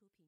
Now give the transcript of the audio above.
出品。